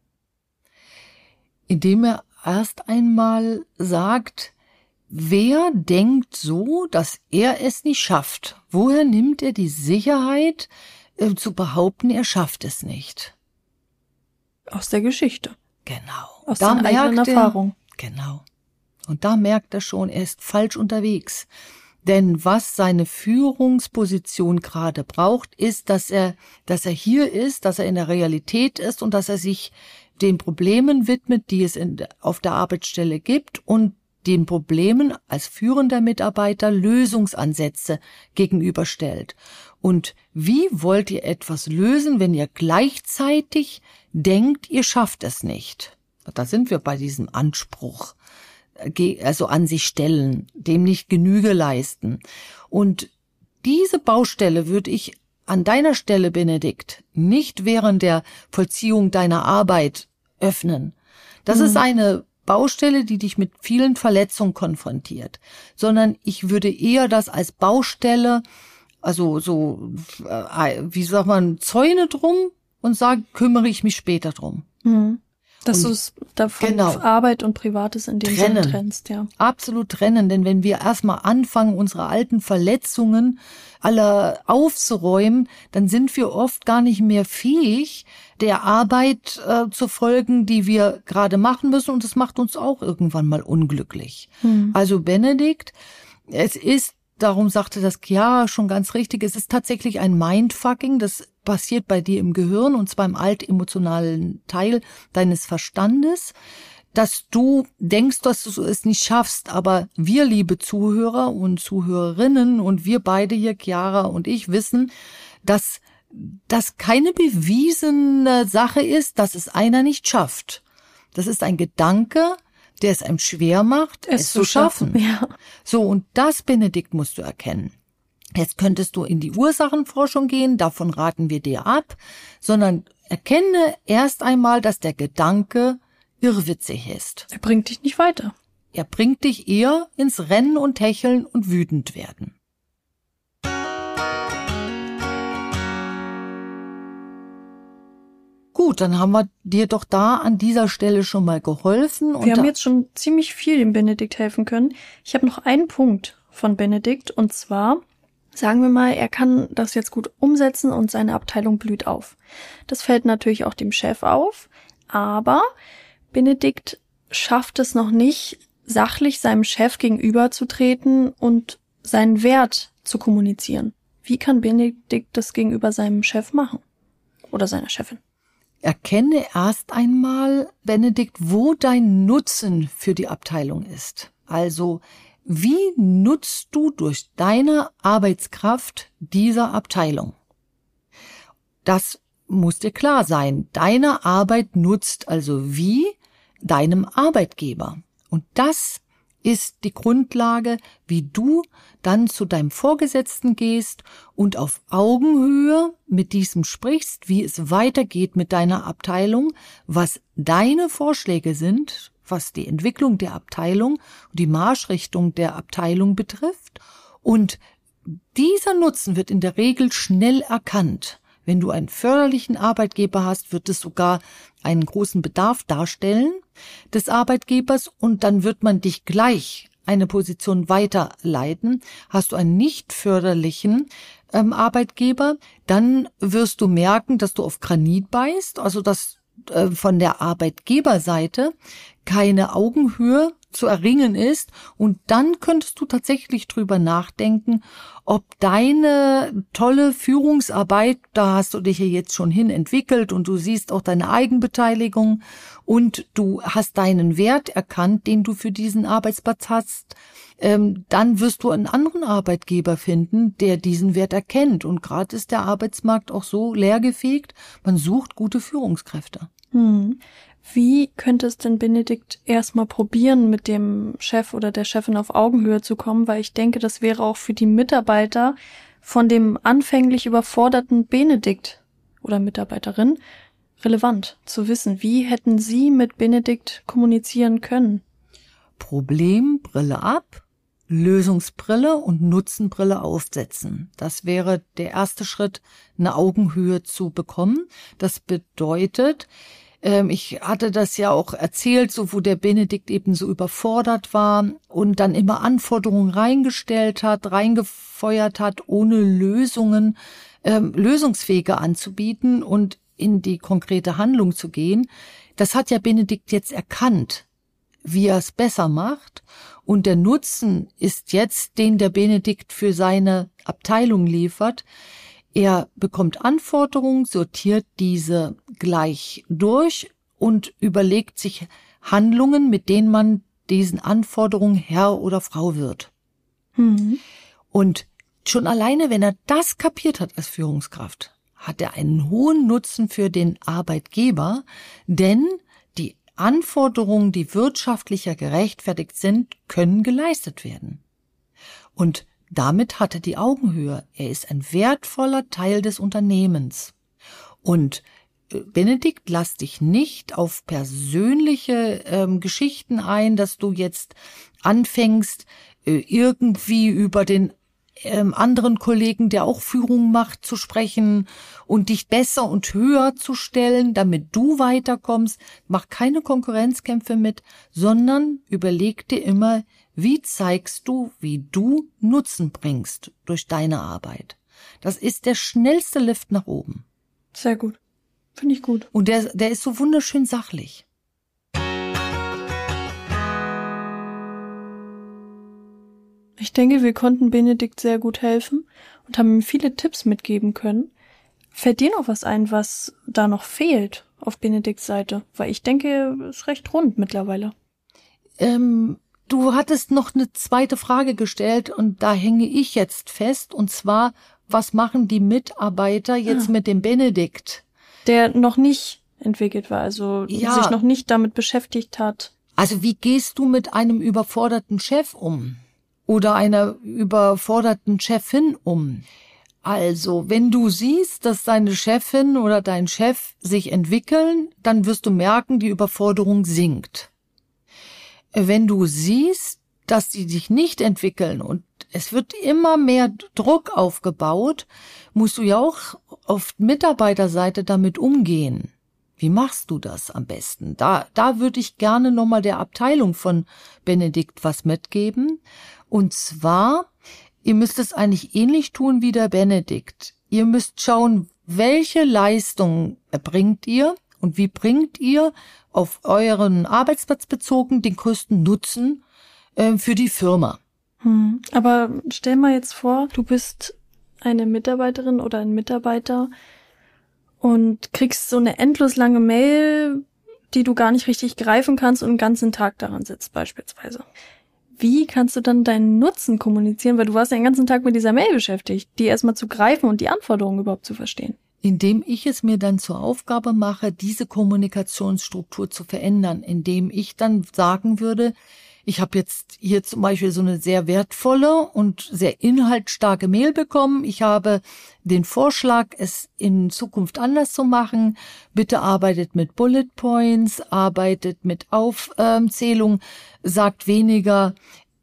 Indem er erst einmal sagt, wer denkt so, dass er es nicht schafft? Woher nimmt er die Sicherheit, zu behaupten, er schafft es nicht. Aus der Geschichte. Genau. Aus da seiner eigenen Erfahrung. Genau. Und da merkt er schon, er ist falsch unterwegs. Denn was seine Führungsposition gerade braucht, ist, dass er, dass er hier ist, dass er in der Realität ist und dass er sich den Problemen widmet, die es in, auf der Arbeitsstelle gibt und den Problemen als führender Mitarbeiter Lösungsansätze gegenüberstellt. Und wie wollt ihr etwas lösen, wenn ihr gleichzeitig denkt, ihr schafft es nicht? Da sind wir bei diesem Anspruch, also an sich stellen, dem nicht Genüge leisten. Und diese Baustelle würde ich an deiner Stelle, Benedikt, nicht während der Vollziehung deiner Arbeit öffnen. Das mhm. ist eine Baustelle, die dich mit vielen Verletzungen konfrontiert, sondern ich würde eher das als Baustelle, also so, äh, wie sagt man, Zäune drum und sage, kümmere ich mich später drum. Mhm. Dass du es davon genau. Arbeit und Privates in dem trennen. Sinne trennst, ja. Absolut trennen, denn wenn wir erstmal anfangen, unsere alten Verletzungen alle aufzuräumen, dann sind wir oft gar nicht mehr fähig, der Arbeit äh, zu folgen, die wir gerade machen müssen und das macht uns auch irgendwann mal unglücklich. Hm. Also Benedikt, es ist Darum sagte das Chiara schon ganz richtig. Es ist tatsächlich ein Mindfucking. Das passiert bei dir im Gehirn und zwar im altemotionalen Teil deines Verstandes, dass du denkst, dass du es nicht schaffst. Aber wir, liebe Zuhörer und Zuhörerinnen und wir beide hier, Chiara und ich, wissen, dass das keine bewiesene Sache ist, dass es einer nicht schafft. Das ist ein Gedanke, der es einem schwer macht, es, es zu schaffen. schaffen. Ja. So, und das, Benedikt, musst du erkennen. Jetzt könntest du in die Ursachenforschung gehen, davon raten wir dir ab, sondern erkenne erst einmal, dass der Gedanke irrwitzig ist. Er bringt dich nicht weiter. Er bringt dich eher ins Rennen und Hecheln und wütend werden. Gut, dann haben wir dir doch da an dieser Stelle schon mal geholfen. Wir haben jetzt schon ziemlich viel dem Benedikt helfen können. Ich habe noch einen Punkt von Benedikt und zwar sagen wir mal, er kann das jetzt gut umsetzen und seine Abteilung blüht auf. Das fällt natürlich auch dem Chef auf, aber Benedikt schafft es noch nicht, sachlich seinem Chef gegenüberzutreten und seinen Wert zu kommunizieren. Wie kann Benedikt das gegenüber seinem Chef machen? Oder seiner Chefin? Erkenne erst einmal, Benedikt, wo dein Nutzen für die Abteilung ist. Also, wie nutzt du durch deine Arbeitskraft dieser Abteilung? Das muss dir klar sein. Deine Arbeit nutzt also wie deinem Arbeitgeber. Und das ist die Grundlage, wie du dann zu deinem Vorgesetzten gehst und auf Augenhöhe mit diesem sprichst, wie es weitergeht mit deiner Abteilung, was deine Vorschläge sind, was die Entwicklung der Abteilung und die Marschrichtung der Abteilung betrifft. Und dieser Nutzen wird in der Regel schnell erkannt. Wenn du einen förderlichen Arbeitgeber hast, wird es sogar einen großen Bedarf darstellen des Arbeitgebers und dann wird man dich gleich eine Position weiterleiten. Hast du einen nicht förderlichen ähm, Arbeitgeber, dann wirst du merken, dass du auf Granit beißt, also dass äh, von der Arbeitgeberseite keine Augenhöhe zu erringen ist. Und dann könntest du tatsächlich drüber nachdenken, ob deine tolle Führungsarbeit, da hast du dich ja jetzt schon hin entwickelt und du siehst auch deine Eigenbeteiligung und du hast deinen Wert erkannt, den du für diesen Arbeitsplatz hast, ähm, dann wirst du einen anderen Arbeitgeber finden, der diesen Wert erkennt. Und gerade ist der Arbeitsmarkt auch so leergefegt, man sucht gute Führungskräfte. Hm. Wie könnte es denn Benedikt erstmal probieren, mit dem Chef oder der Chefin auf Augenhöhe zu kommen? Weil ich denke, das wäre auch für die Mitarbeiter von dem anfänglich überforderten Benedikt oder Mitarbeiterin relevant zu wissen. Wie hätten Sie mit Benedikt kommunizieren können? Problembrille ab, Lösungsbrille und Nutzenbrille aufsetzen. Das wäre der erste Schritt, eine Augenhöhe zu bekommen. Das bedeutet, ähm, ich hatte das ja auch erzählt, so wo der Benedikt eben so überfordert war und dann immer Anforderungen reingestellt hat, reingefeuert hat, ohne Lösungen, ähm, Lösungswege anzubieten und in die konkrete Handlung zu gehen. Das hat ja Benedikt jetzt erkannt, wie er es besser macht. Und der Nutzen ist jetzt, den der Benedikt für seine Abteilung liefert, er bekommt Anforderungen, sortiert diese gleich durch und überlegt sich Handlungen, mit denen man diesen Anforderungen Herr oder Frau wird. Mhm. Und schon alleine, wenn er das kapiert hat als Führungskraft, hat er einen hohen Nutzen für den Arbeitgeber, denn die Anforderungen, die wirtschaftlicher gerechtfertigt sind, können geleistet werden. Und damit hat er die Augenhöhe. Er ist ein wertvoller Teil des Unternehmens. Und äh, Benedikt, lass dich nicht auf persönliche ähm, Geschichten ein, dass du jetzt anfängst, äh, irgendwie über den ähm, anderen Kollegen, der auch Führung macht, zu sprechen und dich besser und höher zu stellen, damit du weiterkommst. Mach keine Konkurrenzkämpfe mit, sondern überleg dir immer, wie zeigst du, wie du Nutzen bringst durch deine Arbeit? Das ist der schnellste Lift nach oben. Sehr gut. Finde ich gut. Und der, der ist so wunderschön sachlich. Ich denke, wir konnten Benedikt sehr gut helfen und haben ihm viele Tipps mitgeben können. Fällt dir noch was ein, was da noch fehlt auf Benedikts Seite? Weil ich denke, es ist recht rund mittlerweile. Ähm, Du hattest noch eine zweite Frage gestellt und da hänge ich jetzt fest und zwar, was machen die Mitarbeiter jetzt ah. mit dem Benedikt? Der noch nicht entwickelt war, also ja. sich noch nicht damit beschäftigt hat. Also wie gehst du mit einem überforderten Chef um? Oder einer überforderten Chefin um? Also, wenn du siehst, dass deine Chefin oder dein Chef sich entwickeln, dann wirst du merken, die Überforderung sinkt. Wenn du siehst, dass sie sich nicht entwickeln und es wird immer mehr Druck aufgebaut, musst du ja auch auf Mitarbeiterseite damit umgehen. Wie machst du das am besten? Da, da würde ich gerne nochmal der Abteilung von Benedikt was mitgeben. Und zwar, ihr müsst es eigentlich ähnlich tun wie der Benedikt. Ihr müsst schauen, welche Leistung erbringt ihr und wie bringt ihr auf euren Arbeitsplatz bezogen den größten Nutzen äh, für die Firma. Hm. Aber stell mal jetzt vor, du bist eine Mitarbeiterin oder ein Mitarbeiter, und kriegst so eine endlos lange Mail, die du gar nicht richtig greifen kannst und den ganzen Tag daran sitzt beispielsweise. Wie kannst du dann deinen Nutzen kommunizieren, weil du warst ja den ganzen Tag mit dieser Mail beschäftigt, die erstmal zu greifen und die Anforderungen überhaupt zu verstehen? Indem ich es mir dann zur Aufgabe mache, diese Kommunikationsstruktur zu verändern, indem ich dann sagen würde, ich habe jetzt hier zum Beispiel so eine sehr wertvolle und sehr inhaltsstarke Mail bekommen. Ich habe den Vorschlag, es in Zukunft anders zu machen. Bitte arbeitet mit Bullet Points, arbeitet mit Aufzählung, sagt weniger,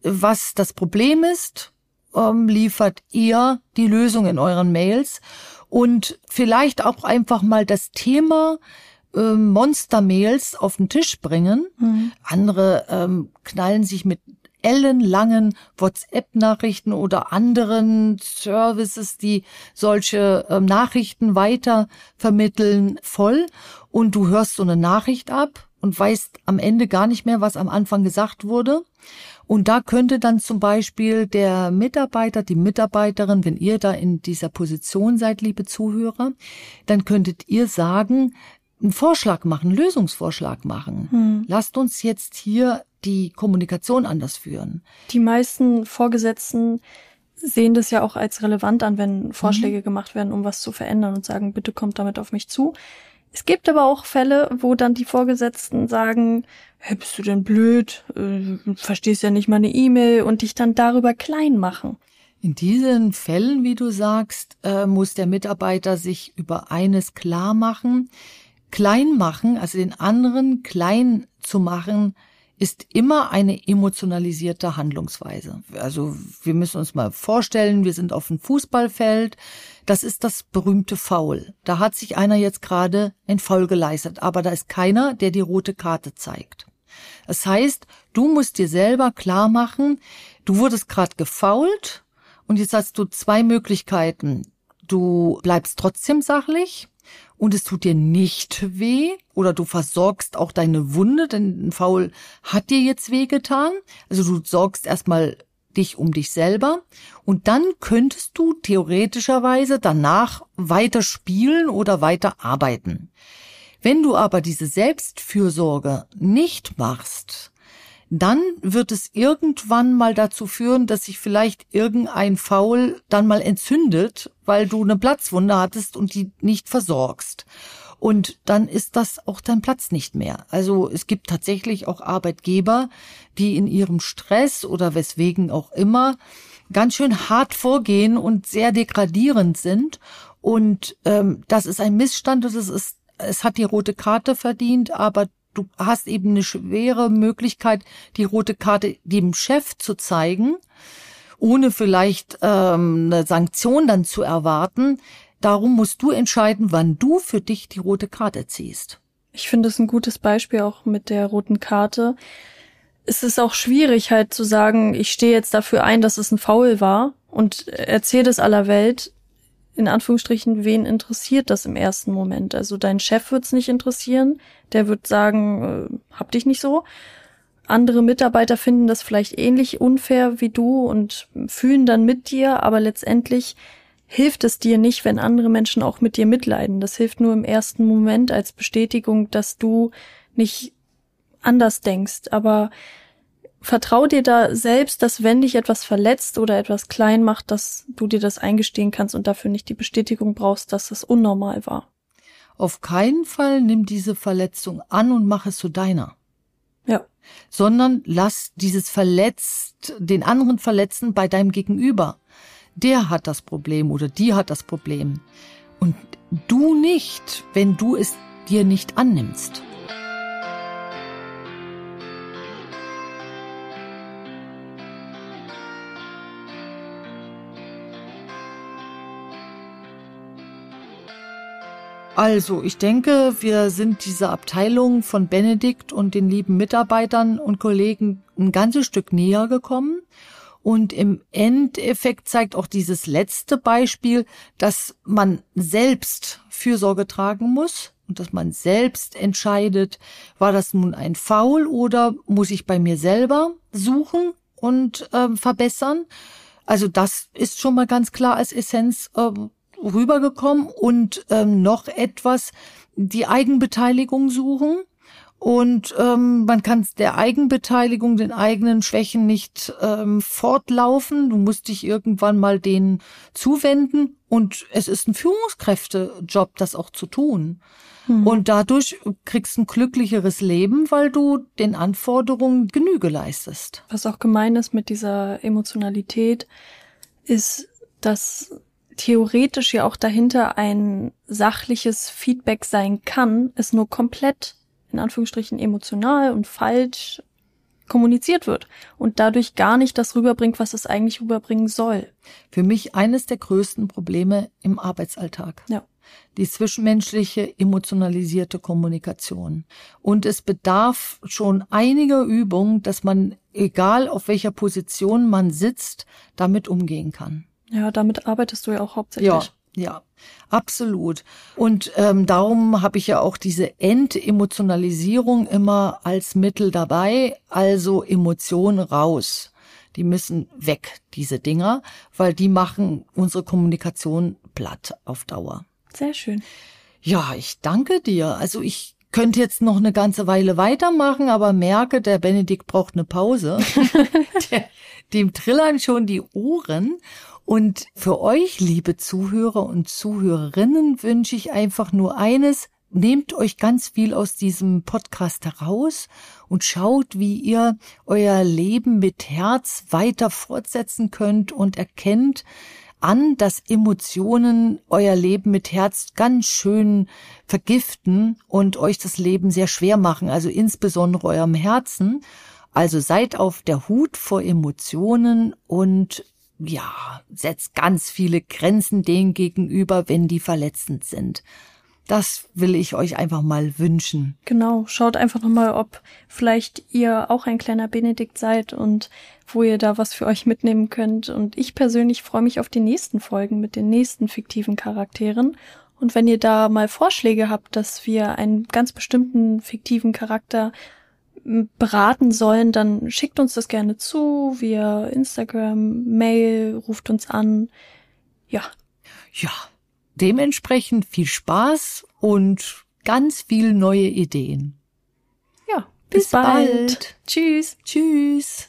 was das Problem ist, ähm, liefert ihr die Lösung in euren Mails und vielleicht auch einfach mal das Thema ähm, Monster-Mails auf den Tisch bringen. Mhm. Andere ähm, knallen sich mit ellenlangen WhatsApp-Nachrichten oder anderen Services, die solche ähm, Nachrichten weiter vermitteln, voll. Und du hörst so eine Nachricht ab und weißt am Ende gar nicht mehr, was am Anfang gesagt wurde. Und da könnte dann zum Beispiel der Mitarbeiter, die Mitarbeiterin, wenn ihr da in dieser Position seid, liebe Zuhörer, dann könntet ihr sagen, einen Vorschlag machen, einen Lösungsvorschlag machen. Hm. Lasst uns jetzt hier die Kommunikation anders führen. Die meisten Vorgesetzten sehen das ja auch als relevant an, wenn Vorschläge mhm. gemacht werden, um was zu verändern und sagen, bitte kommt damit auf mich zu. Es gibt aber auch Fälle, wo dann die Vorgesetzten sagen, hey, bist du denn blöd, äh, verstehst ja nicht meine E-Mail. Und dich dann darüber klein machen. In diesen Fällen, wie du sagst, äh, muss der Mitarbeiter sich über eines klar machen. Klein machen, also den anderen klein zu machen, ist immer eine emotionalisierte Handlungsweise. Also wir müssen uns mal vorstellen, wir sind auf einem Fußballfeld, das ist das berühmte Foul. Da hat sich einer jetzt gerade ein Foul geleistet, aber da ist keiner, der die rote Karte zeigt. Das heißt, du musst dir selber klar machen, du wurdest gerade gefault und jetzt hast du zwei Möglichkeiten. Du bleibst trotzdem sachlich und es tut dir nicht weh oder du versorgst auch deine Wunde, denn ein Faul hat dir jetzt wehgetan. Also du sorgst erstmal dich um dich selber und dann könntest du theoretischerweise danach weiter spielen oder weiter arbeiten. Wenn du aber diese Selbstfürsorge nicht machst, dann wird es irgendwann mal dazu führen, dass sich vielleicht irgendein Faul dann mal entzündet, weil du eine Platzwunde hattest und die nicht versorgst. Und dann ist das auch dein Platz nicht mehr. Also es gibt tatsächlich auch Arbeitgeber, die in ihrem Stress oder weswegen auch immer ganz schön hart vorgehen und sehr degradierend sind. Und ähm, das ist ein Missstand, das ist, es hat die rote Karte verdient, aber du hast eben eine schwere Möglichkeit, die rote Karte dem Chef zu zeigen, ohne vielleicht ähm, eine Sanktion dann zu erwarten. Darum musst du entscheiden, wann du für dich die rote Karte ziehst. Ich finde es ein gutes Beispiel auch mit der roten Karte. Es ist auch schwierig halt zu sagen, ich stehe jetzt dafür ein, dass es ein Foul war und erzähle das aller Welt in Anführungsstrichen, wen interessiert das im ersten Moment? Also dein Chef wird's nicht interessieren, der wird sagen, äh, hab dich nicht so. Andere Mitarbeiter finden das vielleicht ähnlich unfair wie du und fühlen dann mit dir, aber letztendlich hilft es dir nicht, wenn andere Menschen auch mit dir mitleiden. Das hilft nur im ersten Moment als Bestätigung, dass du nicht anders denkst. Aber vertrau dir da selbst, dass wenn dich etwas verletzt oder etwas klein macht, dass du dir das eingestehen kannst und dafür nicht die Bestätigung brauchst, dass das unnormal war. Auf keinen Fall nimm diese Verletzung an und mach es zu deiner. Ja. Sondern lass dieses Verletzt, den anderen verletzen bei deinem Gegenüber. der hat das Problem oder die hat das Problem. Und du nicht, wenn du es dir nicht annimmst. Also, ich denke, wir sind dieser Abteilung von Benedikt und den lieben Mitarbeitern und Kollegen ein ganzes Stück näher gekommen. Und im Endeffekt zeigt auch dieses letzte Beispiel, dass man selbst Fürsorge tragen muss und dass man selbst entscheidet, war das nun ein Faul oder muss ich bei mir selber suchen und äh, verbessern. Also das ist schon mal ganz klar als Essenz äh, rübergekommen und ähm, noch etwas die Eigenbeteiligung suchen. Und ähm, man kann der Eigenbeteiligung, den eigenen Schwächen nicht ähm, fortlaufen. Du musst dich irgendwann mal denen zuwenden. Und es ist ein Führungskräftejob, das auch zu tun. Mhm. Und dadurch kriegst du ein glücklicheres Leben, weil du den Anforderungen Genüge leistest. Was auch gemein ist mit dieser Emotionalität, ist, dass theoretisch ja auch dahinter ein sachliches Feedback sein kann, es nur komplett in Anführungsstrichen emotional und falsch kommuniziert wird und dadurch gar nicht das rüberbringt, was es eigentlich rüberbringen soll. Für mich eines der größten Probleme im Arbeitsalltag. Ja. Die zwischenmenschliche emotionalisierte Kommunikation. Und es bedarf schon einiger Übung, dass man, egal auf welcher Position man sitzt, damit umgehen kann. Ja, damit arbeitest du ja auch hauptsächlich. Ja, ja, absolut. Und ähm, darum habe ich ja auch diese Entemotionalisierung immer als Mittel dabei, also Emotionen raus. Die müssen weg, diese Dinger, weil die machen unsere Kommunikation platt auf Dauer. Sehr schön. Ja, ich danke dir. Also ich könnte jetzt noch eine ganze Weile weitermachen, aber merke, der Benedikt braucht eine Pause. [LAUGHS] der, dem trillern schon die Ohren. Und für euch, liebe Zuhörer und Zuhörerinnen, wünsche ich einfach nur eines. Nehmt euch ganz viel aus diesem Podcast heraus und schaut, wie ihr euer Leben mit Herz weiter fortsetzen könnt und erkennt an, dass Emotionen euer Leben mit Herz ganz schön vergiften und euch das Leben sehr schwer machen, also insbesondere eurem Herzen. Also seid auf der Hut vor Emotionen und ja, setzt ganz viele Grenzen denen gegenüber, wenn die verletzend sind. Das will ich euch einfach mal wünschen. Genau, schaut einfach nochmal, ob vielleicht ihr auch ein kleiner Benedikt seid und wo ihr da was für euch mitnehmen könnt. Und ich persönlich freue mich auf die nächsten Folgen mit den nächsten fiktiven Charakteren. Und wenn ihr da mal Vorschläge habt, dass wir einen ganz bestimmten fiktiven Charakter beraten sollen, dann schickt uns das gerne zu via Instagram, Mail, ruft uns an. Ja. Ja. Dementsprechend viel Spaß und ganz viel neue Ideen. Ja. Bis, bis bald. bald. Tschüss. Tschüss.